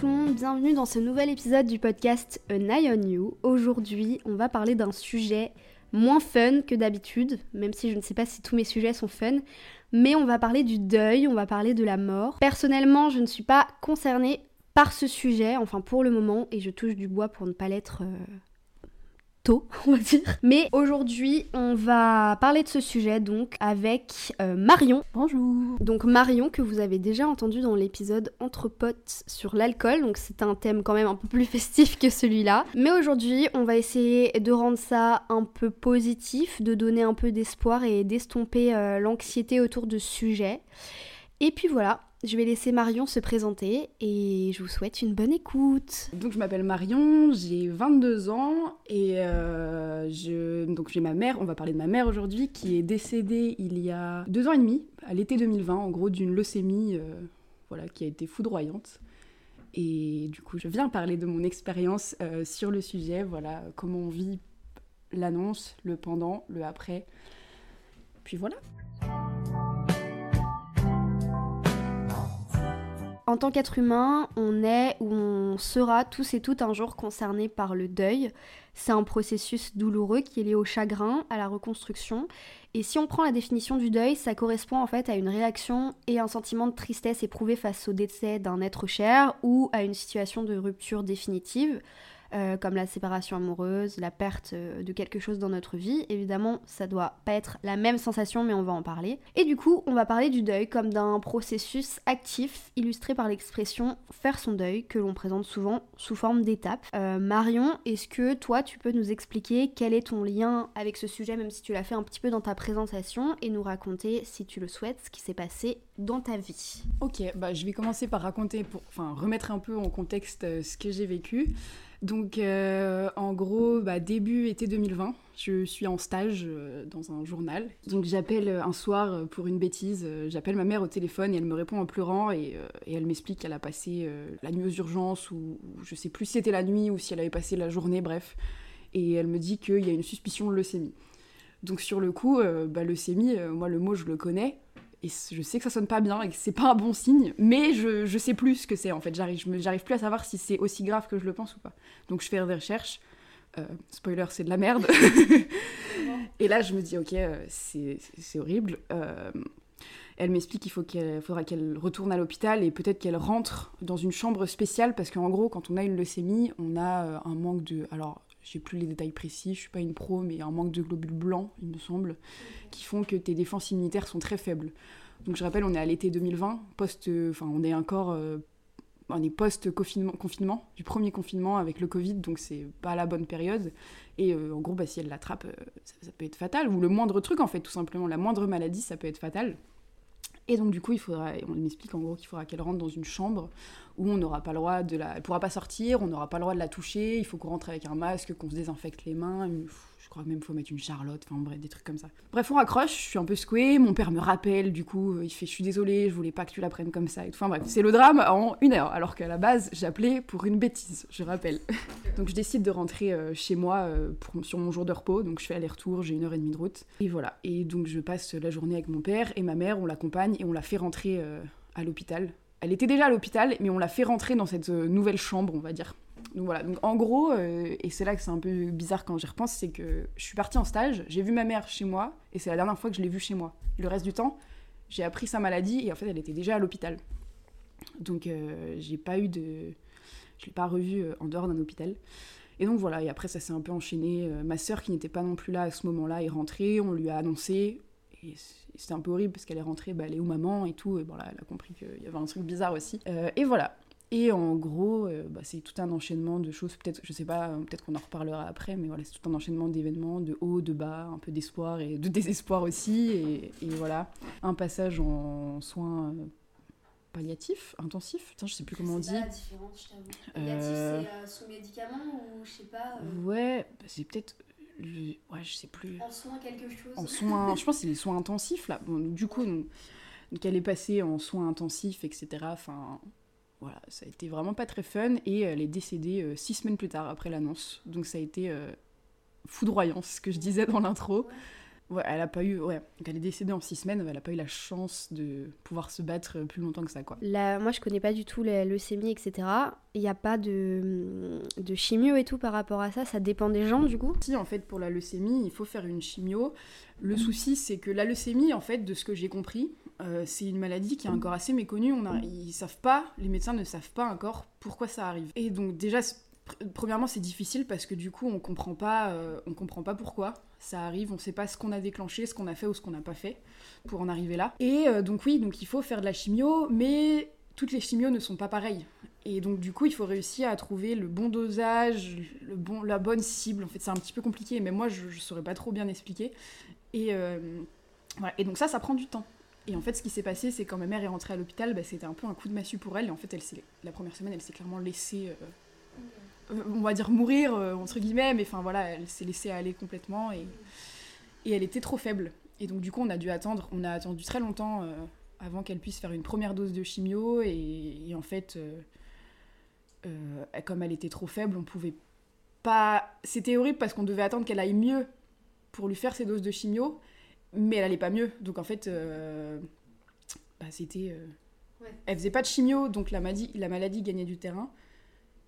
tout bienvenue dans ce nouvel épisode du podcast An Eye on You. Aujourd'hui, on va parler d'un sujet moins fun que d'habitude, même si je ne sais pas si tous mes sujets sont fun, mais on va parler du deuil, on va parler de la mort. Personnellement, je ne suis pas concernée par ce sujet, enfin pour le moment, et je touche du bois pour ne pas l'être euh, tôt, on va dire. Mais aujourd'hui, on va parler de ce sujet donc avec euh, Marion. Bonjour. Donc Marion que vous avez déjà entendu dans l'épisode Entre potes sur l'alcool, donc c'est un thème quand même un peu plus festif que celui-là. Mais aujourd'hui, on va essayer de rendre ça un peu positif, de donner un peu d'espoir et d'estomper euh, l'anxiété autour de ce sujet. Et puis voilà, je vais laisser Marion se présenter et je vous souhaite une bonne écoute. Donc je m'appelle Marion, j'ai 22 ans et euh, j'ai ma mère, on va parler de ma mère aujourd'hui, qui est décédée il y a deux ans et demi, à l'été 2020, en gros d'une leucémie euh, voilà, qui a été foudroyante. Et du coup je viens parler de mon expérience euh, sur le sujet, voilà comment on vit l'annonce, le pendant, le après. Puis voilà. En tant qu'être humain, on est ou on sera tous et toutes un jour concernés par le deuil. C'est un processus douloureux qui est lié au chagrin, à la reconstruction. Et si on prend la définition du deuil, ça correspond en fait à une réaction et un sentiment de tristesse éprouvé face au décès d'un être cher ou à une situation de rupture définitive. Euh, comme la séparation amoureuse, la perte euh, de quelque chose dans notre vie. Évidemment, ça doit pas être la même sensation, mais on va en parler. Et du coup, on va parler du deuil comme d'un processus actif illustré par l'expression faire son deuil, que l'on présente souvent sous forme d'étapes. Euh, Marion, est-ce que toi, tu peux nous expliquer quel est ton lien avec ce sujet, même si tu l'as fait un petit peu dans ta présentation, et nous raconter, si tu le souhaites, ce qui s'est passé dans ta vie? Ok, bah, je vais commencer par raconter, pour enfin, remettre un peu en contexte ce que j'ai vécu. Donc, euh, en gros, bah, début été 2020, je suis en stage euh, dans un journal. Donc, j'appelle euh, un soir pour une bêtise. j'appelle ma mère au téléphone et elle me répond en pleurant et, elle m'explique qu'elle a passé la nuit aux urgences ou, je sais plus si c'était la nuit ou si elle avait passé la journée, bref. Et elle me dit qu'il y a une suspicion de leucémie. Donc, sur le coup, bah, leucémie, moi, le mot, je le connais et je sais que ça sonne pas bien et que c'est pas un bon signe, mais je, je sais plus ce que c'est en fait. J'arrive, j'arrive plus à savoir si c'est aussi grave que je le pense ou pas. Donc je fais des recherches. Euh, spoiler, c'est de la merde. et là, je me dis, ok, euh, c'est, horrible. Euh, elle m'explique qu'il faut qu'elle, faudra qu'elle retourne à l'hôpital et peut-être qu'elle rentre dans une chambre spéciale parce qu'en gros, quand on a une leucémie, on a un manque de. Alors, j'ai plus les détails précis, je suis pas une pro, mais un manque de globules blancs, il me semble, qui font que tes défenses immunitaires sont très faibles. Donc je rappelle, on est à l'été 2020, post, enfin on est encore, euh, on est post confinement, du premier confinement avec le Covid, donc c'est pas la bonne période. Et euh, en gros, bah, si elle l'attrape, euh, ça, peut être fatal, ou le moindre truc en fait, tout simplement, la moindre maladie, ça peut être fatal. Et donc du coup, il faudra, on m'explique en gros qu'il faudra qu'elle rentre dans une chambre où on n'aura pas le droit de la, elle pourra pas sortir, on n'aura pas le droit de la toucher, il faut qu'on rentre avec un masque, qu'on se désinfecte les mains, crois même faut mettre une charlotte, enfin bref, des trucs comme ça. Bref, on raccroche, je suis un peu secouée, mon père me rappelle, du coup, il fait je suis désolée, je voulais pas que tu la prennes comme ça. Enfin bref, c'est le drame en une heure, alors qu'à la base, j'appelais pour une bêtise, je rappelle. donc je décide de rentrer euh, chez moi euh, sur mon jour de repos, donc je fais aller-retour, j'ai une heure et demie de route, et voilà. Et donc je passe la journée avec mon père et ma mère, on l'accompagne et on la fait rentrer euh, à l'hôpital. Elle était déjà à l'hôpital, mais on l'a fait rentrer dans cette nouvelle chambre, on va dire. Donc voilà, donc en gros, euh, et c'est là que c'est un peu bizarre quand j'y repense, c'est que je suis partie en stage, j'ai vu ma mère chez moi, et c'est la dernière fois que je l'ai vue chez moi. Le reste du temps, j'ai appris sa maladie, et en fait, elle était déjà à l'hôpital. Donc euh, j'ai pas eu de... Je l'ai pas revue euh, en dehors d'un hôpital. Et donc voilà, et après ça s'est un peu enchaîné. ma sœur, qui n'était pas non plus là à ce moment-là, est rentrée, on lui a annoncé, et c'était un peu horrible parce qu'elle est rentrée, bah, elle est où maman et tout, et bon là, elle a compris qu'il y avait un truc bizarre aussi. et voilà, et en gros, euh, bah, c'est tout un enchaînement de choses, peut-être, je sais pas, peut-être qu'on en reparlera après, mais voilà, c'est tout un enchaînement d'événements, de haut, de bas, un peu d'espoir et de désespoir aussi, et, voilà. Un passage en soins euh, palliatifs, intensifs, Putain, je sais plus comment on dit. la différence, je t'avoue. Palliatif, euh, c'est sous médicaments ou je sais pas Ouais, bah, c'est peut-être. Ouais, je sais plus. En soins quelque chose En soins, je pense que c'est les soins intensifs là. Bon, du coup, donc, donc elle est passée en soins intensifs, etc. Enfin, voilà, ça a été vraiment pas très fun et elle est décédée euh, six semaines plus tard après l'annonce. Donc ça a été euh, foudroyant, ce que je disais dans l'intro. Ouais, elle a pas eu. Ouais, donc elle est décédée en six semaines, elle a pas eu la chance de pouvoir se battre plus longtemps que ça, quoi. Moi, je connais pas du tout la leucémie, etc. Il n'y a pas de, de chimio et tout par rapport à ça, ça dépend des gens, du coup Si, en fait, pour la leucémie, il faut faire une chimio. Le souci, c'est que la leucémie, en fait, de ce que j'ai compris, euh, c'est une maladie qui est encore assez méconnue. On a, ils savent pas, les médecins ne savent pas encore pourquoi ça arrive. Et donc, déjà, premièrement, c'est difficile parce que du coup, on comprend pas, euh, on comprend pas pourquoi ça arrive. On sait pas ce qu'on a déclenché, ce qu'on a fait ou ce qu'on n'a pas fait pour en arriver là. Et euh, donc oui, donc il faut faire de la chimio, mais toutes les chimios ne sont pas pareilles. Et donc du coup, il faut réussir à trouver le bon dosage, le bon, la bonne cible. En fait, c'est un petit peu compliqué, mais moi, je, ne saurais pas trop bien expliquer. Et euh, voilà. Et donc ça, ça prend du temps. Et en fait, ce qui s'est passé, c'est quand ma mère est rentrée à l'hôpital, bah, c'était un peu un coup de massue pour elle. Et en fait, elle la première semaine, elle s'est clairement laissée euh, on va dire mourir, euh, entre guillemets, mais enfin voilà, elle s'est laissée aller complètement et, et elle était trop faible. Et donc du coup, on a dû attendre, on a attendu très longtemps euh, avant qu'elle puisse faire une première dose de chimio et, en fait, comme elle était trop faible, on pouvait pas... C'était horrible parce qu'on devait attendre qu'elle aille mieux pour lui faire ses doses de chimio, mais elle allait pas mieux. Donc en fait, bah, c'était... Elle faisait pas de chimio, donc la maladie, la maladie gagnait du terrain.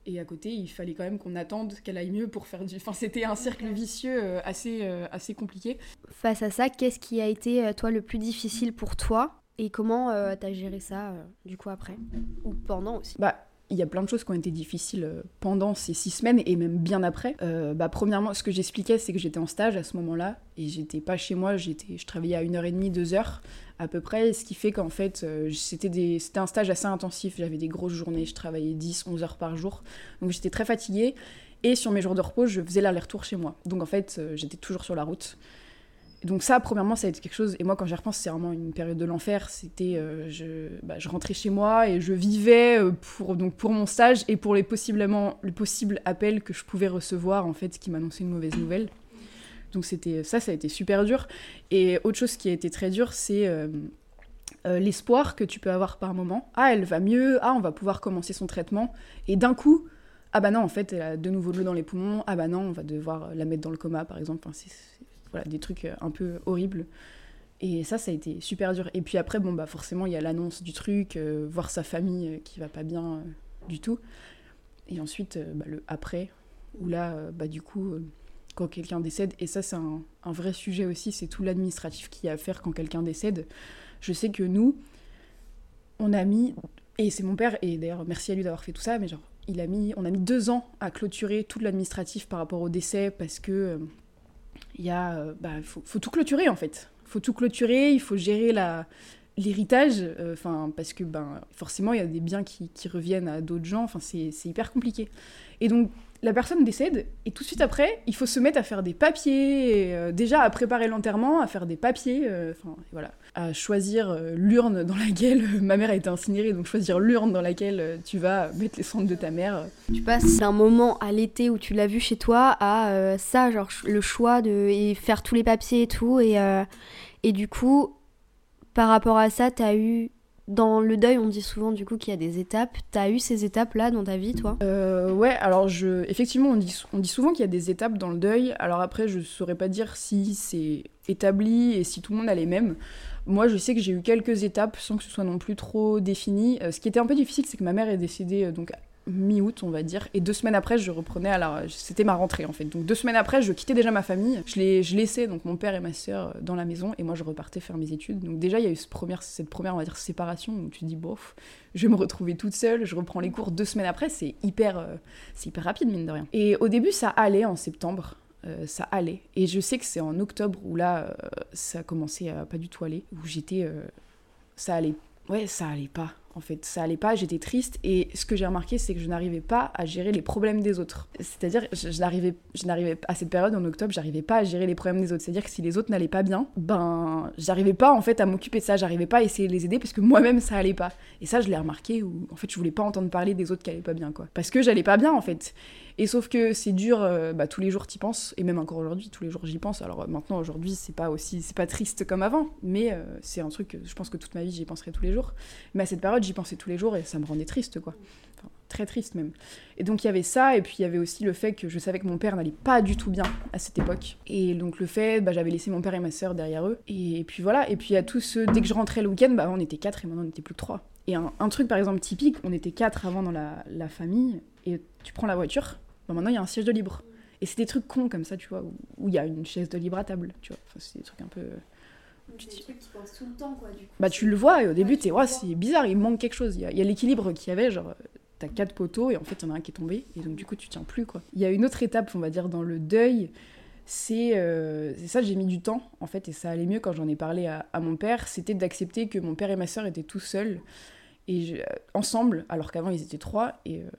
Et à côté, il fallait quand même qu'on attende qu'elle aille mieux pour faire du. Enfin, c'était un cercle vicieux euh, assez, euh, assez compliqué. Face à ça, qu'est-ce qui a été, euh, toi, le plus difficile pour toi? Et comment t'as géré ça, du coup, après? Ou pendant aussi? Bah, il y a plein de choses qui ont été difficiles euh, pendant ces six semaines et même bien après. Euh, bah, premièrement, ce que j'expliquais, c'est que j'étais en stage à ce moment-là et j'étais pas chez moi, j'étais, je travaillais à une heure et demie, deux heures à peu près, ce qui fait qu'en fait, euh, c'était, un stage assez intensif, j'avais des grosses journées, je travaillais 10, 11 heures par jour, donc j'étais très fatiguée. Et sur mes jours de repos, je faisais l'aller-retour chez moi. Donc en fait, j'étais toujours sur la route donc ça, premièrement, ça a été quelque chose. Et moi, quand j'y repense, c'est vraiment une période de l'enfer. C'était, euh, je, bah, je rentrais chez moi et je vivais euh, pour donc pour mon stage et pour les possiblement le possible appel que je pouvais recevoir en fait, qui m'annonçait une mauvaise nouvelle. Donc c'était ça, ça a été super dur. Et autre chose qui a été très dur, c'est euh, l'espoir que tu peux avoir par moment. Ah, elle va mieux. Ah, on va pouvoir commencer son traitement. Et d'un coup, ah bah non, en fait, elle a de nouveau de l'eau dans les poumons. Ah bah non, on va devoir la mettre dans le coma, par exemple. Enfin, voilà, des trucs euh, un peu horribles. Et ça, ça a été super dur. Et puis après, bon, bah forcément, il y a l'annonce du truc, euh, voir sa famille euh, qui va pas bien du tout. Et ensuite, bah, le après, où là, bah, du coup, quand quelqu'un décède, et ça, c'est un, vrai sujet aussi, c'est tout l'administratif qu'il y a à faire quand quelqu'un décède. Je sais que nous, on a mis, et c'est mon père, et d'ailleurs, merci à lui d'avoir fait tout ça, mais genre, il a mis, on a mis deux ans à clôturer tout l'administratif par rapport au décès parce que il euh, bah, faut, tout clôturer en fait. Faut tout clôturer, il faut gérer la, l'héritage, euh, enfin parce que ben forcément il y a des biens qui, qui reviennent à d'autres gens, enfin c'est hyper compliqué. Et donc la personne décède et tout de suite après il faut se mettre à faire des papiers, euh, déjà à préparer l'enterrement, à faire des papiers, enfin voilà, à choisir l'urne dans laquelle ma mère a été incinérée, donc choisir l'urne dans laquelle tu vas mettre les cendres de ta mère. Tu passes d'un moment à l'été où tu l'as vu chez toi à ça, genre le choix de et faire tous les papiers et tout et et du coup par rapport à ça, t'as eu dans le deuil, on dit souvent du coup qu'il y a des étapes. T'as eu ces étapes-là dans ta vie, toi? Euh, Ouais, alors je, effectivement, on dit, souvent qu'il y a des étapes dans le deuil. Alors après, je saurais pas dire si c'est établi et si tout le monde a les mêmes. Moi, je sais que j'ai eu quelques étapes sans que ce soit non plus trop défini. Euh, ce qui était un peu difficile, c'est que ma mère est décédée euh, donc mi-août, on va dire. Et deux semaines après, je reprenais à la... C'était ma rentrée, en fait. Donc deux semaines après, je quittais déjà ma famille. Je, les... je laissais donc mon père et ma sœur dans la maison et moi, je repartais faire mes études. Donc déjà, il y a eu cette première, on va dire, séparation où tu dis, bof, je vais me retrouver toute seule, je reprends les cours deux semaines après. C'est hyper, euh, c'est hyper rapide, mine de rien. Et au début, ça allait en septembre. Euh, ça allait. Et je sais que c'est en octobre où là, euh, ça a commencé à pas du tout aller, où j'étais... ça allait... Ouais, ça allait pas en fait. Ça allait pas, j'étais triste et ce que j'ai remarqué c'est que je n'arrivais pas à gérer les problèmes des autres. C'est-à-dire je, n'arrivais à cette période en octobre, j'arrivais pas à gérer les problèmes des autres. C'est-à-dire que si les autres n'allaient pas bien, ben j'arrivais pas en fait à m'occuper de ça, j'arrivais pas à essayer de les aider parce que moi-même ça allait pas. Et ça je l'ai remarqué où en fait je voulais pas entendre parler des autres qui allaient pas bien quoi. Parce que j'allais pas bien en fait. Et sauf que c'est dur, euh, bah, tous les jours t'y penses, et même encore aujourd'hui, tous les jours j'y pense. Alors euh, maintenant, aujourd'hui, c'est pas aussi, c'est pas triste comme avant, mais euh, c'est un truc que je pense que toute ma vie j'y penserai tous les jours. Mais à cette période, j'y pensais tous les jours et ça me rendait triste, quoi. très triste même. Et donc il y avait ça, et puis il y avait aussi le fait que je savais que mon père n'allait pas du tout bien à cette époque. Et donc le fait, bah, j'avais laissé mon père et ma sœur derrière eux. Et, puis voilà, et puis il y a tout ce... Dès que je rentrais le week-end, bah, on était quatre et maintenant on n'était plus que trois. Et un, truc par exemple typique, on était quatre avant dans la, famille, et tu prends la voiture, bah, maintenant il y a un siège de libre. Et c'est des trucs cons comme ça, tu vois, où il y a une chaise de libre à table, tu vois. Enfin, c'est des trucs un peu... Tu des trucs qui pensent tout le temps, quoi, du coup. Bah, tu le vois, et au début, ouais, c'est bizarre, il manque quelque chose. Il y a, l'équilibre qu'il y avait, genre, t'as quatre poteaux, et en fait, il y en a un qui est tombé, et donc, du coup, tu tiens plus, quoi. Il y a une autre étape, on va dire, dans le deuil, c'est euh, ça, j'ai mis du temps, en fait, et ça allait mieux quand j'en ai parlé à, mon père, c'était d'accepter que mon père et ma soeur étaient tout seuls, et ensemble, alors qu'avant, ils étaient trois, et. Euh,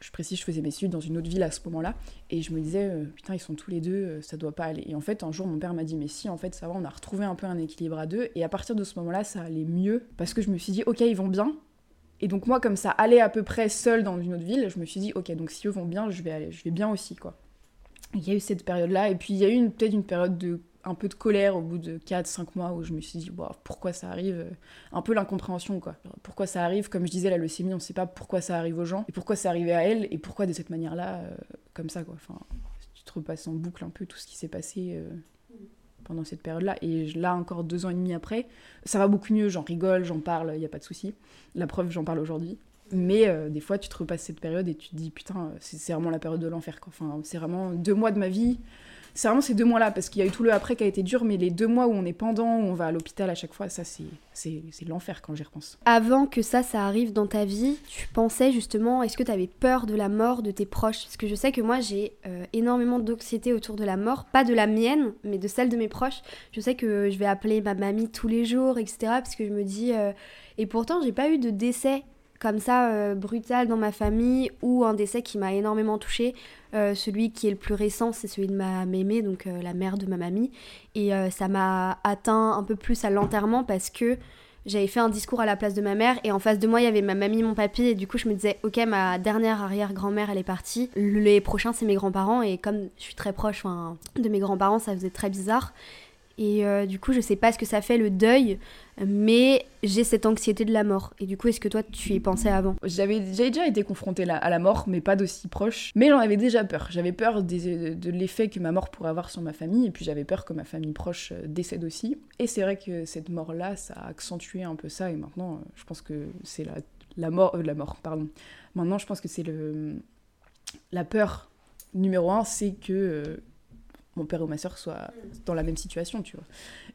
je précise, je faisais mes études dans une autre ville à ce moment-là, et je me disais, euh, putain, ils sont tous les deux, euh, ça doit pas aller. Et en fait, un jour, mon père m'a dit, mais si, en fait, ça va, on a retrouvé un peu un équilibre à deux, et à partir de ce moment-là, ça allait mieux, parce que je me suis dit, ok, ils vont bien. Et donc, moi, comme ça allait à peu près seul dans une autre ville, je me suis dit, ok, donc si eux vont bien, je vais, aller, je vais bien aussi, quoi. Il y a eu cette période-là, et puis il y a eu peut-être une période de un peu de colère au bout de 4-5 mois où je me suis dit pourquoi ça arrive? Euh, un peu l'incompréhension quoi. Pourquoi ça arrive? Comme je disais la leucémie on sait pas pourquoi ça arrive aux gens et pourquoi ça arrivait à elle et pourquoi de cette manière là euh, comme ça quoi. Enfin tu te repasses en boucle un peu tout ce qui s'est passé euh, pendant cette période là et là encore deux ans et demi après ça va beaucoup mieux. J'en rigole j'en parle il y a pas de souci. La preuve j'en parle aujourd'hui. Mais des fois, tu te repasses cette période et tu te dis, putain, c'est vraiment la période de l'enfer. Enfin, c'est vraiment deux mois de ma vie c'est vraiment ces deux mois-là, parce qu'il y a eu tout le après qui a été dur, mais les deux mois où on est pendant, où on va à l'hôpital à chaque fois, ça c'est l'enfer quand j'y repense. Avant que ça, ça arrive dans ta vie, tu pensais justement, est-ce que tu avais peur de la mort de tes proches? Parce que je sais que moi j'ai euh, énormément d'anxiété autour de la mort, pas de la mienne, mais de celle de mes proches. Je sais que je vais appeler ma mamie tous les jours, etc. Parce que je me dis... Euh, et pourtant, j'ai pas eu de décès comme ça euh, brutal dans ma famille ou un décès qui m'a énormément touchée. Euh, celui qui est le plus récent, c'est celui de ma mémé, donc euh, la mère de ma mamie. Et ça m'a atteint un peu plus à l'enterrement parce que j'avais fait un discours à la place de ma mère et en face de moi il y avait ma mamie, mon papy et du coup je me disais ok ma dernière arrière-grand-mère elle est partie, les prochains c'est mes grands-parents et comme je suis très proche de mes grands-parents ça faisait très bizarre et euh, du coup, je sais pas ce que ça fait le deuil, mais j'ai cette anxiété de la mort. Et du coup, est-ce que toi, tu y pensais avant? J'avais déjà été confrontée à la mort, mais pas d'aussi proche. Mais j'en avais déjà peur. J'avais peur de l'effet que ma mort pourrait avoir sur ma famille, et puis j'avais peur que ma famille proche euh, décède aussi. Et c'est vrai que cette mort-là, ça a accentué un peu ça, et maintenant, euh, je pense que c'est la, mort... la mort, pardon. Maintenant, je pense que c'est le... La peur numéro un, c'est que mon père ou ma soeur soient dans la même situation, tu vois.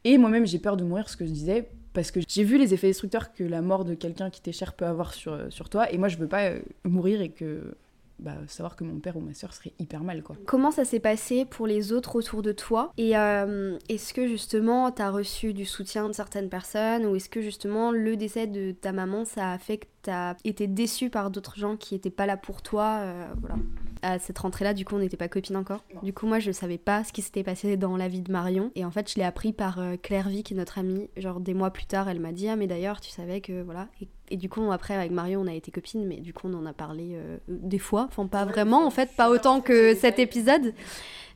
Et moi-même, j'ai peur de mourir, ce que je disais, parce que j'ai vu les effets destructeurs que la mort de quelqu'un qui t'est cher peut avoir sur, euh, sur toi, et moi, je veux pas euh, mourir et que bah, savoir que mon père ou ma soeur serait hyper mal quoi. Comment ça s'est passé pour les autres autour de toi Et euh, est-ce que justement tu as reçu du soutien de certaines personnes ou est-ce que justement le décès de ta maman ça a fait que tu as été déçu par d'autres gens qui étaient pas là pour toi voilà à cette rentrée-là, du coup, on n'était pas copines encore. Du coup, moi, je savais pas ce qui s'était passé dans la vie de Marion. Et en fait, je l'ai appris par euh, Claire Vie, qui est notre amie. Genre, des mois plus tard, elle m'a dit Ah, mais d'ailleurs, tu savais que. Voilà. Et, du coup, après, avec Marion, on a été copines, mais du coup, on en a parlé euh, des fois. Enfin, pas vraiment, en fait, pas autant que cet épisode.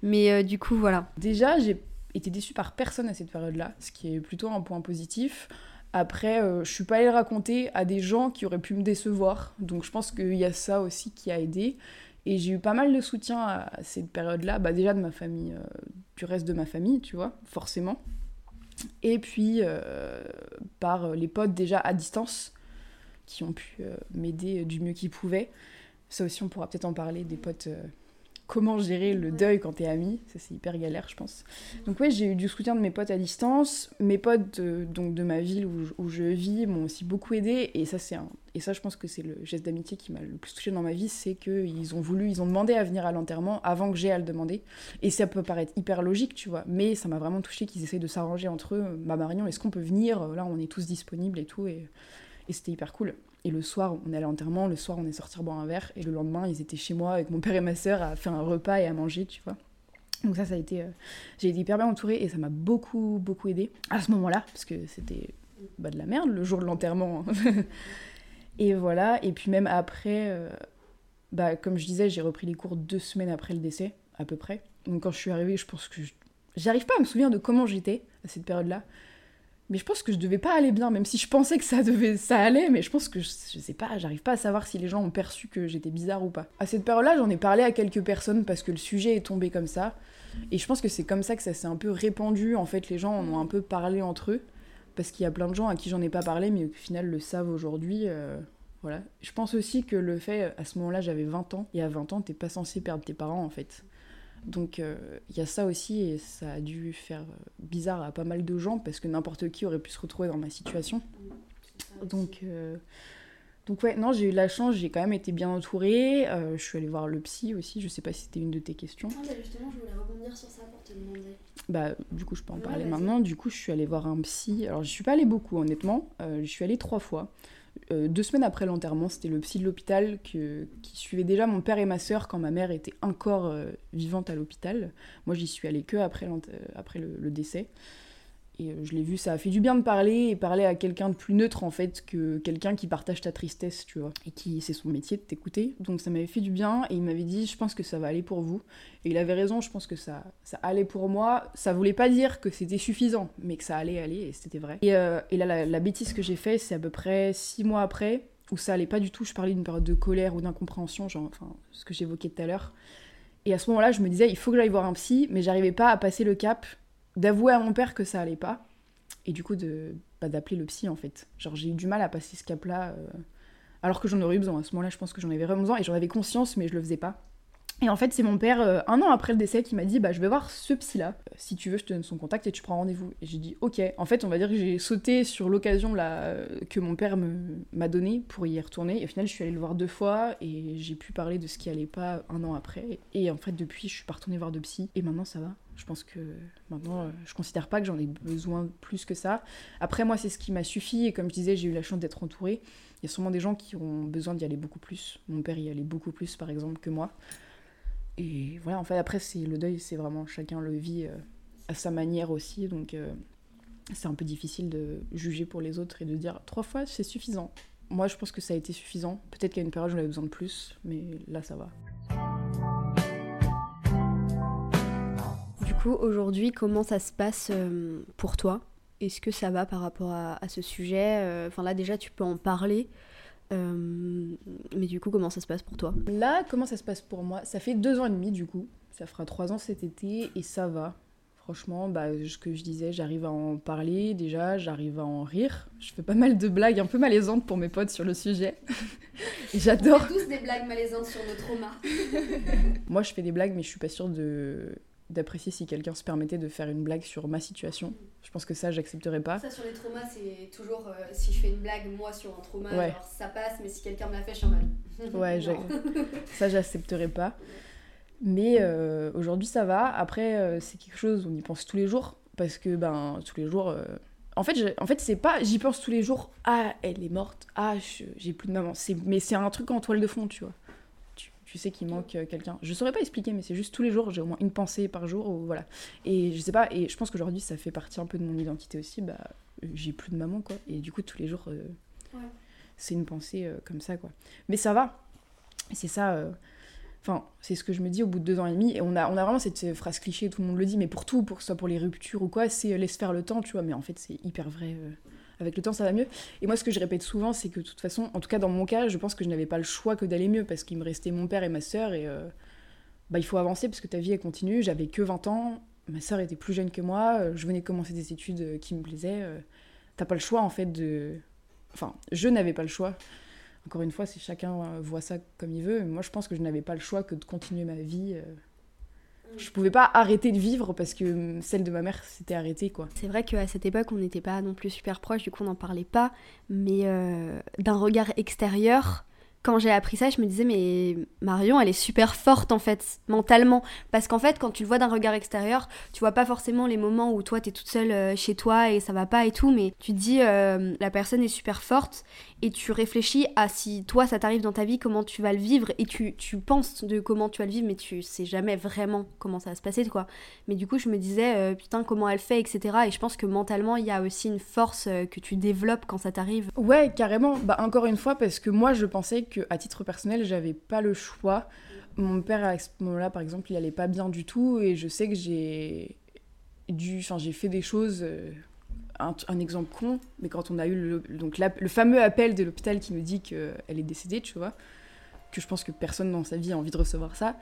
Mais euh, du coup, voilà. Déjà, j'ai été déçue par personne à cette période-là, ce qui est plutôt un point positif. Après, je suis pas allée le raconter à des gens qui auraient pu me décevoir. Donc, je pense qu'il y a ça aussi qui a aidé. Et j'ai eu pas mal de soutien à cette période-là, bah déjà de ma famille, euh, du reste de ma famille, tu vois, forcément. Et puis euh, par les potes déjà à distance, qui ont pu euh, m'aider du mieux qu'ils pouvaient. Ça aussi, on pourra peut-être en parler, des potes comment gérer le deuil quand t'es ami. Ça, c'est hyper galère, je pense. Donc, ouais, j'ai eu du soutien de mes potes à distance. Mes potes de, donc, de ma ville où, je vis m'ont aussi beaucoup aidé. Et ça, c'est un... et ça, je pense que c'est le geste d'amitié qui m'a le plus touché dans ma vie. C'est qu'ils ont voulu, ils ont demandé à venir à l'enterrement avant que j'ai à le demander. Et ça peut paraître hyper logique, tu vois. Mais ça m'a vraiment touché qu'ils essayent de s'arranger entre eux. Bah, Marion, est-ce qu'on peut venir? Là, on est tous disponibles et tout. Et, c'était hyper cool. Et le soir, on est à l'enterrement, le soir, on est sorti boire un verre, et le lendemain, ils étaient chez moi avec mon père et ma sœur à faire un repas et à manger, tu vois. Donc ça, ça a été... Euh, j'ai été hyper bien entourée et ça m'a beaucoup, beaucoup aidé à ce moment-là, parce que c'était bah, de la merde le jour de l'enterrement. Et voilà, et puis même après, euh, bah, comme je disais, j'ai repris les cours deux semaines après le décès, à peu près. Donc quand je suis arrivée, je pense que... J'arrive pas à me souvenir de comment j'étais à cette période-là, Mais je pense que je devais pas aller bien, même si je pensais que ça devait, ça allait, mais je pense que je, je sais pas, j'arrive pas à savoir si les gens ont perçu que j'étais bizarre ou pas. À cette période-là, j'en ai parlé à quelques personnes parce que le sujet est tombé comme ça. Et je pense que c'est comme ça que ça s'est un peu répandu. En fait, les gens en ont un peu parlé entre eux. Parce qu'il y a plein de gens à qui j'en ai pas parlé, mais au final le savent aujourd'hui. euh, voilà. Je pense aussi que le fait, à ce moment-là, j'avais 20 ans. Et à 20 ans, t'es pas censé perdre tes parents, en fait. Donc euh, il y a ça aussi, et ça a dû faire euh, bizarre à pas mal de gens, parce que n'importe qui aurait pu se retrouver dans ma situation. Donc, donc ouais, non, j'ai eu la chance, j'ai quand même été bien entourée. Euh, je suis allée voir le psy aussi, je sais pas si c'était une de tes questions. Non, bah justement, je voulais rebondir sur ça pour te demander. Bah, du coup, je peux en Ouais, parler maintenant. Du coup, je suis allée voir un psy. Alors, je suis pas allée beaucoup, honnêtement. Euh, je suis allée trois fois. Euh, deux semaines après l'enterrement, c'était le psy de l'hôpital que- qui suivait déjà mon père et ma sœur quand ma mère était encore vivante à l'hôpital. Moi, j'y suis allée que après, après le, le décès. Et euh, je l'ai vu, ça a fait du bien de parler et parler à quelqu'un de plus neutre en fait que quelqu'un qui partage ta tristesse, tu vois. Et qui, c'est son métier de t'écouter. Donc ça m'avait fait du bien et il m'avait dit, je pense que ça va aller pour vous. Et il avait raison, je pense que ça, ça allait pour moi. Ça voulait pas dire que c'était suffisant, mais que ça allait aller, et c'était vrai. Et, euh, là, la, la bêtise que j'ai fait, c'est à peu près six mois après, où ça allait pas du tout. Je parlais d'une période de colère ou d'incompréhension, genre, enfin, ce que j'évoquais tout à l'heure. Et à ce moment-là, je me disais, il faut que j'aille voir un psy, mais j'arrivais pas à passer le cap d'avouer à mon père que ça allait pas. Et du coup, de, bah, d'appeler le psy, en fait. Genre, j'ai eu du mal à passer ce cap-là. euh, alors que j'en aurais besoin. À ce moment-là, je pense que j'en avais vraiment besoin et j'en avais conscience, mais je le faisais pas. Et en fait, c'est mon père, euh, un an après le décès, qui m'a dit Bah, je vais voir ce psy-là. Euh, Si tu veux, je te donne son contact et tu prends rendez-vous. Et j'ai dit Ok. En fait, on va dire que j'ai sauté sur l'occasion là, euh, que mon père m'a donnée pour y retourner. Et au final, je suis allée le voir deux fois et j'ai pu parler de ce qui allait pas un an après. Et en fait, depuis, je suis pas retournée voir de psy. Et maintenant, ça va. Je pense que maintenant, je considère pas que j'en ai besoin plus que ça. Après, moi, c'est ce qui m'a suffi. Et comme je disais, j'ai eu la chance d'être entourée. Il y a sûrement des gens qui ont besoin d'y aller beaucoup plus. Mon père y allait beaucoup plus, par exemple, que moi. Et voilà, en fait, après, c'est le deuil, c'est vraiment chacun le vit euh, à sa manière aussi. Donc, euh, c'est un peu difficile de juger pour les autres et de dire trois fois, c'est suffisant. Moi, je pense que ça a été suffisant. Peut-être qu'à une période, j'en avais besoin de plus, mais là, ça va. Du coup, aujourd'hui, comment ça se passe euh, pour toi? Est-ce que ça va par rapport à, à ce sujet? Enfin là, déjà, tu peux en parler. Euh, mais du coup, comment ça se passe pour toi? Là, comment ça se passe pour moi? Ça fait deux ans et demi, du coup. Ça fera trois ans cet été et ça va. Franchement, bah, ce que je disais, j'arrive à en parler déjà, j'arrive à en rire. Je fais pas mal de blagues un peu malaisantes pour mes potes sur le sujet. Et J'adore. tous des blagues malaisantes sur nos traumas. Moi, je fais des blagues, mais je suis pas sûre de d'apprécier si quelqu'un se permettait de faire une blague sur ma situation. Je pense que ça, j'accepterais pas. Ça, sur les traumas, c'est toujours euh, si je fais une blague, moi, sur un trauma, Ouais. genre, ça passe, mais si quelqu'un me l'a fait, je suis en mode. Ouais, ça, j'accepterais pas. Mais euh, aujourd'hui, ça va. Après, euh, c'est quelque chose, on y pense tous les jours. Parce que, ben, tous les jours. En fait, en fait c'est pas. J'y pense tous les jours. Ah, elle est morte. Ah, j'ai plus de maman. Mais c'est un truc en toile de fond, tu vois. Tu, sais qu'il manque euh, quelqu'un. Je saurais pas expliquer, mais c'est juste tous les jours, j'ai au moins une pensée par jour. Ou, voilà. Et je sais pas. Et je pense qu'aujourd'hui, ça fait partie un peu de mon identité aussi. Bah, euh, j'ai plus de maman, quoi. Et du coup, tous les jours. euh, Ouais. C'est une pensée euh, comme ça, quoi. Mais ça va. C'est ça. euh, Enfin, c'est ce que je me dis au bout de deux ans et demi. Et on a, on a vraiment cette phrase cliché, tout le monde le dit, mais pour tout, pour soit pour les ruptures ou quoi, c'est laisse faire le temps, tu vois. Mais en fait, c'est hyper vrai. Avec le temps, ça va mieux. Et moi, ce que je répète souvent, c'est que de toute façon, en tout cas dans mon cas, je pense que je n'avais pas le choix que d'aller mieux parce qu'il me restait mon père et ma sœur. Et euh, bah, il faut avancer parce que ta vie, elle continue. J'avais que 20 ans. Ma sœur était plus jeune que moi. euh, Je venais commencer des études euh, qui me plaisaient. T'as pas le choix, en fait, de. Enfin, je n'avais pas le choix. Encore une fois, si chacun voit ça comme il veut, moi je pense que je n'avais pas le choix que de continuer ma vie. Je pouvais pas arrêter de vivre parce que hum, celle de ma mère s'était arrêtée, quoi. C'est vrai qu'à cette époque, on n'était pas non plus super proches, du coup, on n'en parlait pas. Mais euh, d'un regard extérieur, quand j'ai appris ça, je me disais, mais Marion, elle est super forte en fait, mentalement. Parce qu'en fait, quand tu le vois d'un regard extérieur, tu vois pas forcément les moments où toi, t'es toute seule euh, chez toi et ça va pas et tout, mais tu te dis, euh, la personne est super forte et tu réfléchis à si toi, ça t'arrive dans ta vie, comment tu vas le vivre et tu, tu penses de comment tu vas le vivre, mais tu sais jamais vraiment comment ça va se passer, quoi. Mais du coup, je me disais, euh, putain, comment elle fait, etc. Et je pense que mentalement, il y a aussi une force que tu développes quand ça t'arrive. Ouais, carrément. Bah, encore une fois, parce que moi je pensais que à titre personnel, j'avais pas le choix. Mon père, à ce moment-là, par exemple, il allait pas bien du tout et je sais que j'ai dû. Enfin, j'ai fait des choses. euh, un, exemple con, mais quand on a eu le, donc le fameux appel de l'hôpital qui nous dit qu'elle est décédée, tu vois, que je pense que personne dans sa vie a envie de recevoir ça,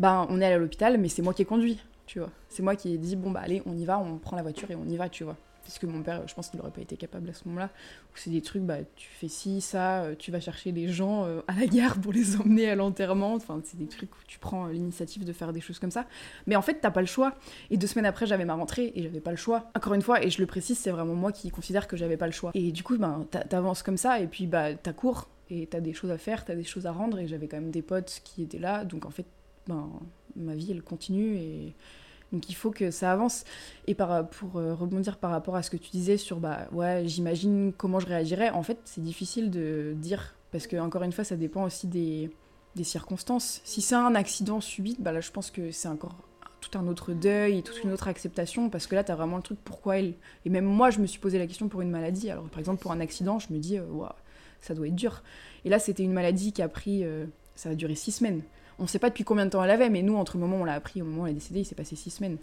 ben on est allé à l'hôpital, mais c'est moi qui ai conduit, tu vois. C'est moi qui ai dit, bon bah allez, on y va, on prend la voiture et on y va, tu vois parce que mon père, je pense qu'il n'aurait pas été capable à ce moment-là. C'est des trucs, bah, tu fais ci, ça, euh, tu vas chercher les gens euh, à la gare pour les emmener à l'enterrement. Enfin, c'est des trucs où tu prends l'initiative de faire des choses comme ça. Mais en fait, t'as pas le choix. Et deux semaines après, j'avais ma rentrée et j'avais pas le choix. Encore une fois, et je le précise, c'est vraiment moi qui considère que j'avais pas le choix. Et du coup, ben, t'avances comme ça et puis bah, t'as cours et t'as des choses à faire, t'as des choses à rendre. Et j'avais quand même des potes qui étaient là. Donc en fait, ben, ma vie, elle continue et donc il faut que ça avance. Et par, pour euh, rebondir par rapport à ce que tu disais sur, bah ouais, j'imagine comment je réagirais, en fait, c'est difficile de dire, parce que encore une fois, ça dépend aussi des, des circonstances. Si c'est un accident subit, bah là, je pense que c'est encore tout un autre deuil et toute une autre acceptation, parce que là, tu as vraiment le truc pourquoi elle. Et même moi, je me suis posé la question pour une maladie. Alors, par exemple, pour un accident, je me dis, euh, ça doit être dur. Et là, c'était une maladie qui a pris. Euh, ça a duré six semaines. On ne sait pas depuis combien de temps elle avait, mais nous, entre le moment où on l'a appris et au moment où elle est décédée, il s'est passé six semaines.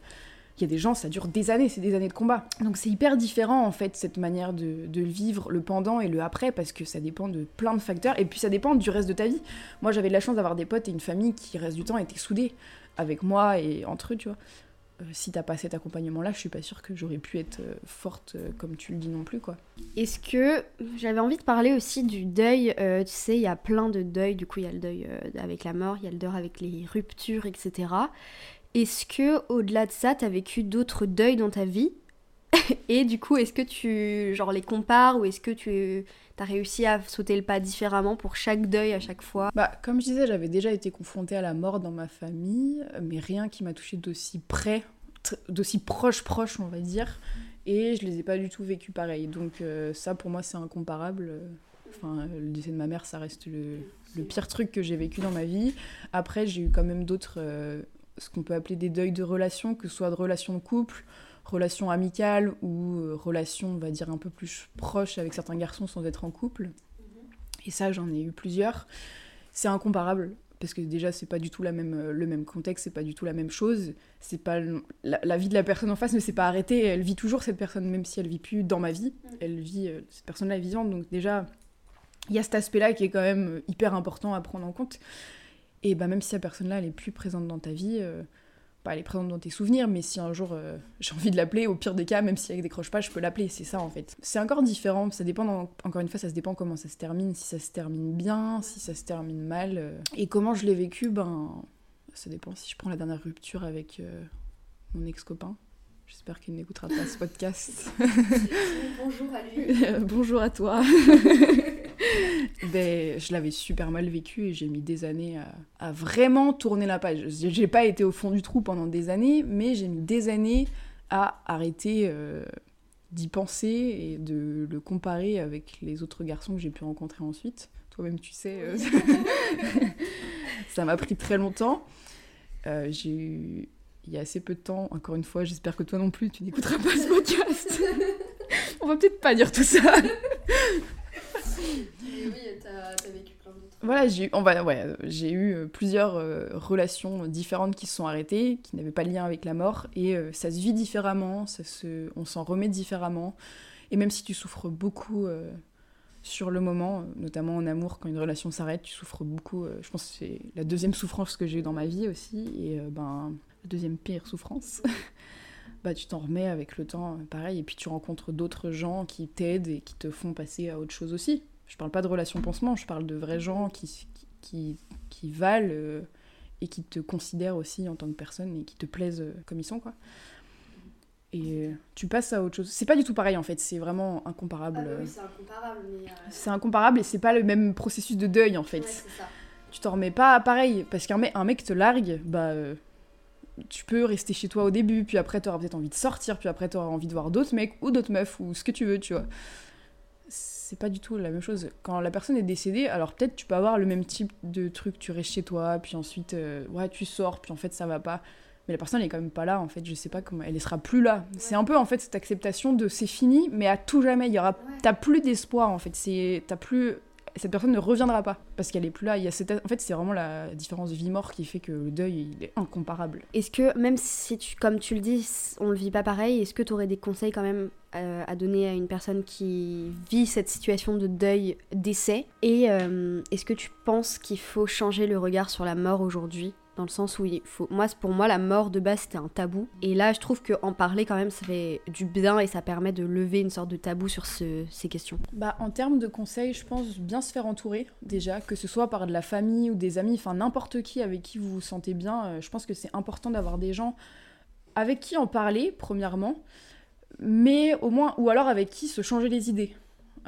Il y a des gens, ça dure des années, c'est des années de combat. Donc c'est hyper différent en fait cette manière de, de, vivre le pendant et le après parce que ça dépend de plein de facteurs et puis ça dépend du reste de ta vie. Moi j'avais de la chance d'avoir des potes et une famille qui reste du temps étaient soudés avec moi et entre eux, tu vois. Euh, si t'as pas cet accompagnement-là, je suis pas sûre que j'aurais pu être euh, forte euh, comme tu le dis non plus, quoi. Est-ce que j'avais envie de parler aussi du deuil Tu sais, il y a plein de deuils. Du coup, il y a le deuil avec la mort, il y a le deuil avec les ruptures, etc. Est-ce que au-delà de ça, t'as vécu d'autres deuils dans ta vie? Et du coup, est-ce que tu genre les compares ou est-ce que tu as réussi à sauter le pas différemment pour chaque deuil à chaque fois? Bah, comme je disais, j'avais déjà été confrontée à la mort dans ma famille, mais rien qui m'a touchée d'aussi près, d'aussi proche proche, on va dire. Et je les ai pas du tout vécu pareil. Donc euh, ça, pour moi, c'est incomparable. Enfin, le décès de ma mère, ça reste le, le pire truc que j'ai vécu dans ma vie. Après, j'ai eu quand même d'autres, euh, ce qu'on peut appeler des deuils de relations, que ce soit de relations de couple, relation amicale ou euh, relation, on va dire, un peu plus proche avec certains garçons sans être en couple. Et ça, j'en ai eu plusieurs. C'est incomparable parce que déjà c'est pas du tout la même, euh, le même contexte, c'est pas du tout la même chose. C'est pas la, vie de la personne en face ne s'est pas arrêtée. Elle vit toujours cette personne, même si elle vit plus dans ma vie. Elle vit euh, cette personne-là est vivante. Donc déjà, il y a cet aspect-là qui est quand même hyper important à prendre en compte. Et bah même si cette personne-là elle est plus présente dans ta vie, pas elle est présente dans tes souvenirs, mais si un jour euh, j'ai envie de l'appeler, au pire des cas, même si elle décroche pas, je peux l'appeler, c'est ça en fait. C'est encore différent, ça dépend, encore une fois, ça se dépend comment ça se termine, si ça se termine bien, si ça se termine mal. Euh. Et comment je l'ai vécu, ben, ça dépend si je prends la dernière rupture avec euh, mon ex-copain. J'espère qu'il n'écoutera pas ce podcast. Bonjour à lui. Bonjour à toi. ben, je l'avais super mal vécu et j'ai mis des années à, vraiment tourner la page. J'ai pas été au fond du trou pendant des années, mais j'ai mis des années à arrêter euh, d'y penser et de le comparer avec les autres garçons que j'ai pu rencontrer ensuite. Toi-même, tu sais, euh, ça m'a pris très longtemps. Euh, j'ai eu il y a assez peu de temps, encore une fois, j'espère que toi non plus, tu n'écouteras pas ce podcast. On va peut-être pas dire tout ça. Voilà, j'ai eu, on va, ouais, j'ai eu euh, plusieurs euh, relations différentes qui se sont arrêtées, qui n'avaient pas de lien avec la mort, et euh, ça se vit différemment, ça se, on s'en remet différemment. Et même si tu souffres beaucoup sur le moment, notamment en amour, quand une relation s'arrête, tu souffres beaucoup. je pense que c'est la deuxième souffrance que j'ai eue dans ma vie aussi, et ben, la deuxième pire souffrance. bah, tu t'en remets avec le temps, pareil, et puis tu rencontres d'autres gens qui t'aident et qui te font passer à autre chose aussi. Je parle pas de relations pansement, je parle de vrais gens qui, qui, qui, valent euh, et qui te considèrent aussi en tant que personne et qui te plaisent euh, comme ils sont, quoi. Et euh, tu passes à autre chose. C'est pas du tout pareil en fait, c'est vraiment incomparable. Ah oui, c'est incomparable, mais. C'est incomparable et c'est pas le même processus de deuil en fait. ça. Tu t'en remets pas pareil, parce qu'un mec, un mec te largue, bah tu peux rester chez toi au début, puis après t'auras peut-être envie de sortir, puis après t'auras envie de voir d'autres mecs ou d'autres meufs ou ce que tu veux, tu vois. C'est pas du tout la même chose. Quand la personne est décédée, alors peut-être tu peux avoir le même type de truc, tu restes chez toi, puis ensuite, euh, ouais, tu sors, puis en fait ça va pas. Mais la personne elle est quand même pas là, en fait, je sais pas comment, elle sera plus là. C'est un peu en fait cette acceptation de c'est fini, mais à tout jamais, il y aura, t'as plus d'espoir en fait, c'est, t'as plus, cette personne ne reviendra pas parce qu'elle est plus là. En fait, c'est vraiment la différence vie-mort qui fait que le deuil il est incomparable. Est-ce que, même si, tu, comme tu le dis, on le vit pas pareil, est-ce que tu aurais des conseils quand même euh, à donner à une personne qui vit cette situation de deuil, décès Et euh, est-ce que tu penses qu'il faut changer le regard sur la mort aujourd'hui? Dans le sens où il faut moi pour moi la mort de base c'était un tabou. Et là je trouve que en parler quand même ça fait du bien et ça permet de lever une sorte de tabou sur ces questions. Bah en termes de conseils je pense bien se faire entourer déjà que ce soit par de la famille ou des amis enfin n'importe qui avec qui vous vous sentez bien euh, je pense que c'est important d'avoir des gens avec qui en parler premièrement mais au moins ou alors avec qui se changer les idées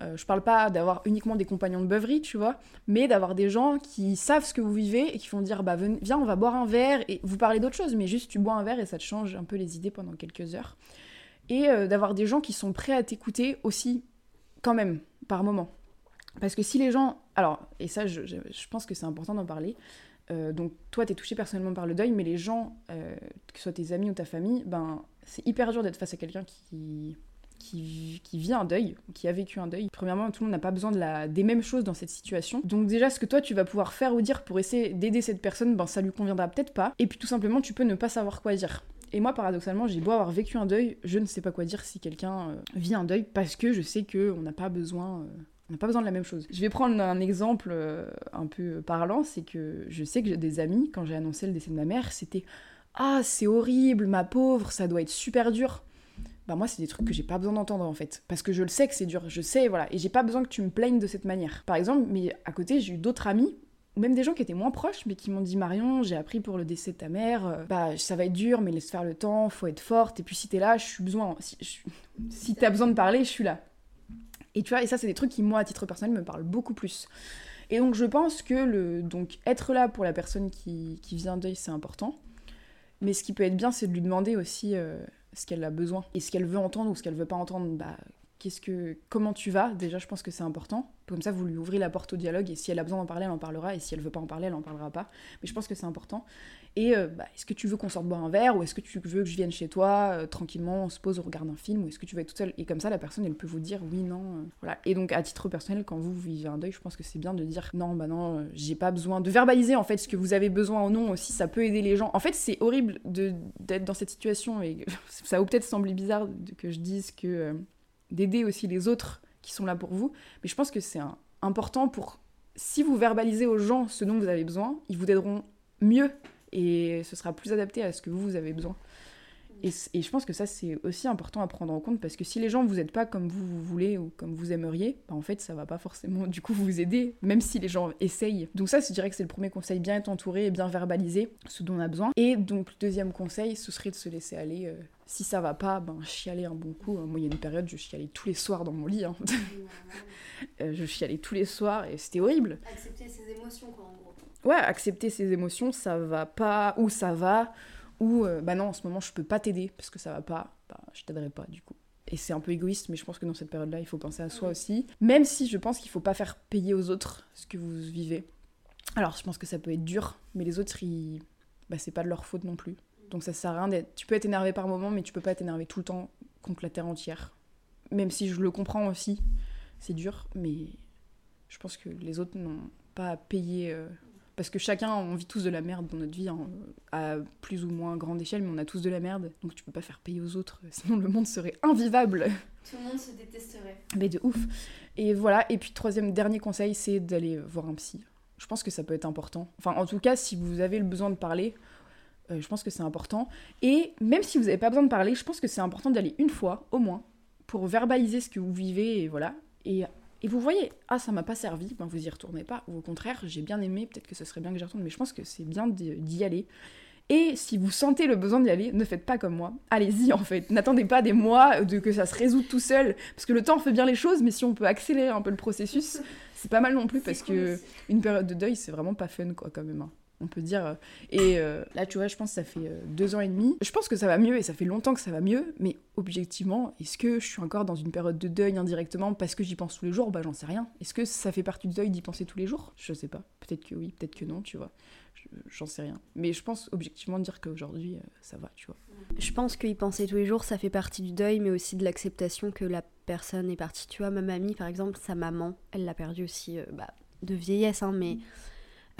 euh, je parle pas d'avoir uniquement des compagnons de beuverie, tu vois, mais d'avoir des gens qui savent ce que vous vivez et qui vont dire bah viens, on va boire un verre et vous parlez d'autre chose, mais juste tu bois un verre et ça te change un peu les idées pendant quelques heures. Et euh, d'avoir des gens qui sont prêts à t'écouter aussi, quand même, par moment. Parce que si les gens. Alors, et ça, je, pense que c'est important d'en parler. Euh, donc, toi, t'es touché personnellement par le deuil, mais les gens, que ce soit tes amis ou ta famille, ben, c'est hyper dur d'être face à quelqu'un qui qui, vit un deuil, qui a vécu un deuil. Premièrement, tout le monde n'a pas besoin de la, des mêmes choses dans cette situation. Donc déjà, ce que toi, tu vas pouvoir faire ou dire pour essayer d'aider cette personne, ben ça lui conviendra peut-être pas. Et puis tout simplement, tu peux ne pas savoir quoi dire. Et moi, paradoxalement, j'ai beau avoir vécu un deuil, je ne sais pas quoi dire si quelqu'un euh, vit un deuil parce que je sais qu'on n'a pas besoin... Euh, on n'a pas besoin de la même chose. Je vais prendre un exemple euh, un peu parlant, c'est que je sais que j'ai des amis, quand j'ai annoncé le décès de ma mère, c'était Ah, c'est horrible, ma pauvre, ça doit être super dur bah moi c'est des trucs que j'ai pas besoin d'entendre en fait. Parce que je le sais que c'est dur. Je sais voilà. Et j'ai pas besoin que tu me plaignes de cette manière. Par exemple mais à côté j'ai eu d'autres amis ou même des gens qui étaient moins proches mais qui m'ont dit Marion j'ai appris pour le décès de ta mère euh, bah ça va être dur mais laisse faire le temps faut être forte. Et puis si t'es là je suis besoin. Si, si t'as besoin de parler je suis là. Et tu vois et ça c'est des trucs qui moi à titre personnel me parlent beaucoup plus. Et donc je pense que le donc être là pour la personne qui, qui vient deuil c'est important. Mais ce qui peut être bien c'est de lui demander aussi euh, ce qu'elle a besoin et ce qu'elle veut entendre ou ce qu'elle veut pas entendre. Bah, qu'est-ce que, comment tu vas? Déjà, je pense que c'est important. Comme ça, vous lui ouvrez la porte au dialogue et si elle a besoin d'en parler, elle en parlera et si elle veut pas en parler, elle en parlera pas. Mais je pense que c'est important. Et euh, bah, est-ce que tu veux qu'on sorte boire un verre ou est-ce que tu veux que je vienne chez toi euh, tranquillement, on se pose, on regarde un film ou est-ce que tu vas être toute seule? Et comme ça, la personne, elle peut vous dire oui, non. Euh, voilà. Et donc, à titre personnel, quand vous vivez un deuil, je pense que c'est bien de dire non, bah non, j'ai pas besoin de verbaliser en fait ce que vous avez besoin ou non aussi. Ça peut aider les gens. En fait, c'est horrible d'être dans cette situation et ça va peut-être sembler bizarre que je dise que d'aider aussi les autres qui sont là pour vous, mais je pense que c'est important pour si vous verbalisez aux gens ce dont vous avez besoin, ils vous aideront mieux et ce sera plus adapté à ce que vous, avez besoin. Et, je pense que ça, c'est aussi important à prendre en compte parce que si les gens vous aident pas comme vous, voulez ou comme vous aimeriez, bah en fait, ça va pas forcément du coup vous aider, même si les gens essayent. Donc, ça, je dirais que c'est le premier conseil bien être entouré et bien verbaliser ce dont on a besoin. Et donc, le deuxième conseil, ce serait de se laisser aller. Euh, si ça va pas, ben chialer un bon coup. Moi, il y a une période, je chialais tous les soirs dans mon lit. Hein. Euh, je chialais tous les soirs et c'était horrible. Accepter ses émotions, quoi, ouais, accepter ses émotions, ça va pas, ou ça va, ou euh, bah non, en ce moment je peux pas t'aider parce que ça va pas, bah je t'aiderai pas du coup. Et c'est un peu égoïste, mais je pense que dans cette période-là, il faut penser à soi aussi. Même si je pense qu'il faut pas faire payer aux autres ce que vous vivez. Alors, je pense que ça peut être dur, mais les autres, ils... bah, c'est pas de leur faute non plus. Donc ça sert à rien d'être. Tu peux être énervé par moment, mais tu peux pas être énervé tout le temps contre la terre entière. Même si je le comprends aussi, c'est dur, mais je pense que les autres n'ont pas à payer euh, parce que chacun, on vit tous de la merde dans notre vie, hein, à plus ou moins grande échelle, mais on a tous de la merde. Donc tu peux pas faire payer aux autres, sinon le monde serait invivable. Tout le monde se détesterait. Mais de ouf. Et voilà, et puis troisième, dernier conseil, c'est d'aller voir un psy. Je pense que ça peut être important. Enfin, en tout cas, si vous avez le besoin de parler, euh, je pense que c'est important. Et même si vous n'avez pas besoin de parler, je pense que c'est important d'aller une fois, au moins, pour verbaliser ce que vous vivez, et voilà. Et et vous voyez, ah ça m'a pas servi, ben vous y retournez pas, ou au contraire, j'ai bien aimé, peut-être que ce serait bien que j'y retourne, mais je pense que c'est bien d'y aller. Et si vous sentez le besoin d'y aller, ne faites pas comme moi. Allez-y en fait. N'attendez pas des mois de que ça se résout tout seul. Parce que le temps fait bien les choses, mais si on peut accélérer un peu le processus, c'est pas mal non plus parce que une période de deuil, c'est vraiment pas fun quoi quand même. Hein. On peut dire. Et là, tu vois, je pense que ça fait deux ans et demi. Je pense que ça va mieux et ça fait longtemps que ça va mieux, mais objectivement, est-ce que je suis encore dans une période de deuil indirectement parce que j'y pense tous les jours? Bah, j'en sais rien. Est-ce que ça fait partie du deuil d'y penser tous les jours? Je sais pas. Peut-être que oui, peut-être que non, tu vois. J'en sais rien. Mais je pense objectivement dire qu'aujourd'hui, ça va, tu vois. Je pense qu'y penser tous les jours, ça fait partie du deuil, mais aussi de l'acceptation que la personne est partie. Tu vois, ma mamie, par exemple, sa maman, elle l'a perdue aussi euh, bah, de vieillesse, hein, mais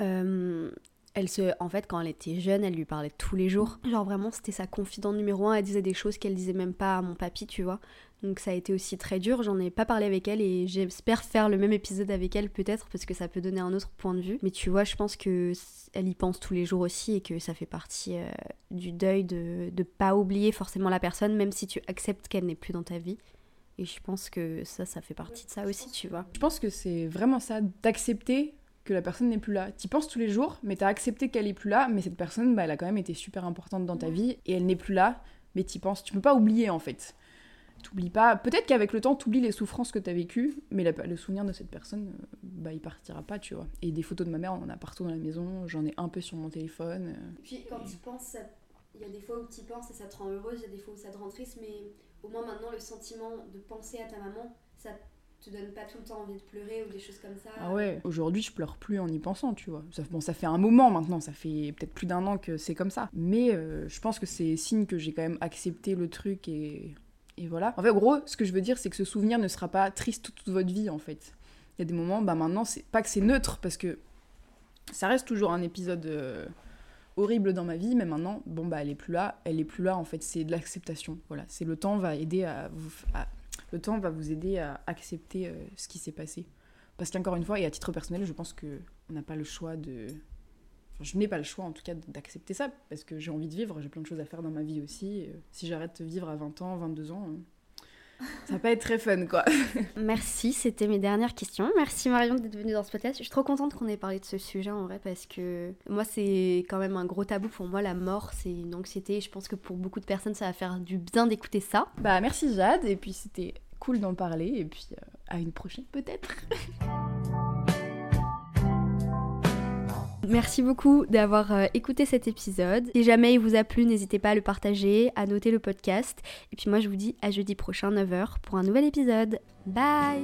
euh, elle se, en fait, quand elle était jeune, elle lui parlait tous les jours. Genre vraiment, c'était sa confidente numéro un. Elle disait des choses qu'elle disait même pas à mon papy, tu vois. Donc ça a été aussi très dur. J'en ai pas parlé avec elle et j'espère faire le même épisode avec elle peut-être parce que ça peut donner un autre point de vue. Mais tu vois, je pense que elle y pense tous les jours aussi et que ça fait partie euh, du deuil de ne pas oublier forcément la personne, même si tu acceptes qu'elle n'est plus dans ta vie. Et je pense que ça, ça fait partie de ça aussi, tu vois. Je pense que c'est vraiment ça, d'accepter que la personne n'est plus là. Tu penses tous les jours, mais tu as accepté qu'elle est plus là, mais cette personne, bah, elle a quand même été super importante dans ta vie et elle n'est plus là, mais tu penses. Tu peux pas oublier en fait. T'oublies pas. Peut-être qu'avec le temps, t'oublies les souffrances que t'as vécues, mais le souvenir de cette personne, euh, bah, il partira pas, tu vois. Et des photos de ma mère, on en a partout dans la maison. J'en ai un peu sur mon téléphone. Euh. Puis quand tu penses, il y a des fois où tu penses et ça te rend heureuse, il y a des fois où ça te rend triste, mais au moins maintenant, le sentiment de penser à ta maman, ça te donne pas tout le temps envie de pleurer ou des choses comme ça. Ah ouais, aujourd'hui je pleure plus en y pensant, tu vois. Ça, bon, ça fait un moment maintenant, ça fait peut-être plus d'un an que c'est comme ça. Mais euh, je pense que c'est signe que j'ai quand même accepté le truc et et voilà. En fait, gros, ce que je veux dire, c'est que ce souvenir ne sera pas triste toute, votre vie, en fait. Il y a des moments, bah maintenant, c'est pas que c'est neutre, parce que ça reste toujours un épisode euh, horrible dans ma vie, mais maintenant, bon, bah elle est plus là, elle est plus là, en fait, c'est de l'acceptation. Voilà, c'est le temps va aider à vous. Le temps va vous aider à accepter euh, ce qui s'est passé. Parce qu'encore une fois, et à titre personnel, je pense que on n'a pas le choix de je n'ai pas le choix en tout cas d'accepter ça parce que j'ai envie de vivre, j'ai plein de choses à faire dans ma vie aussi. si j'arrête de vivre à 20 ans, 22 ans, ça va pas être très fun quoi. Merci, c'était mes dernières questions. Merci Marion d'être venue dans ce podcast. Je suis trop contente qu'on ait parlé de ce sujet en vrai parce que moi c'est quand même un gros tabou pour moi la mort, c'est une anxiété. Je pense que pour beaucoup de personnes ça va faire du bien d'écouter ça. Bah merci Jade et puis c'était cool d'en parler et puis euh, à une prochaine peut-être. Merci beaucoup d'avoir euh, écouté cet épisode. Si jamais il vous a plu, n'hésitez pas à le partager, à noter le podcast. Et puis moi, je vous dis à jeudi prochain, 9h, pour un nouvel épisode. Bye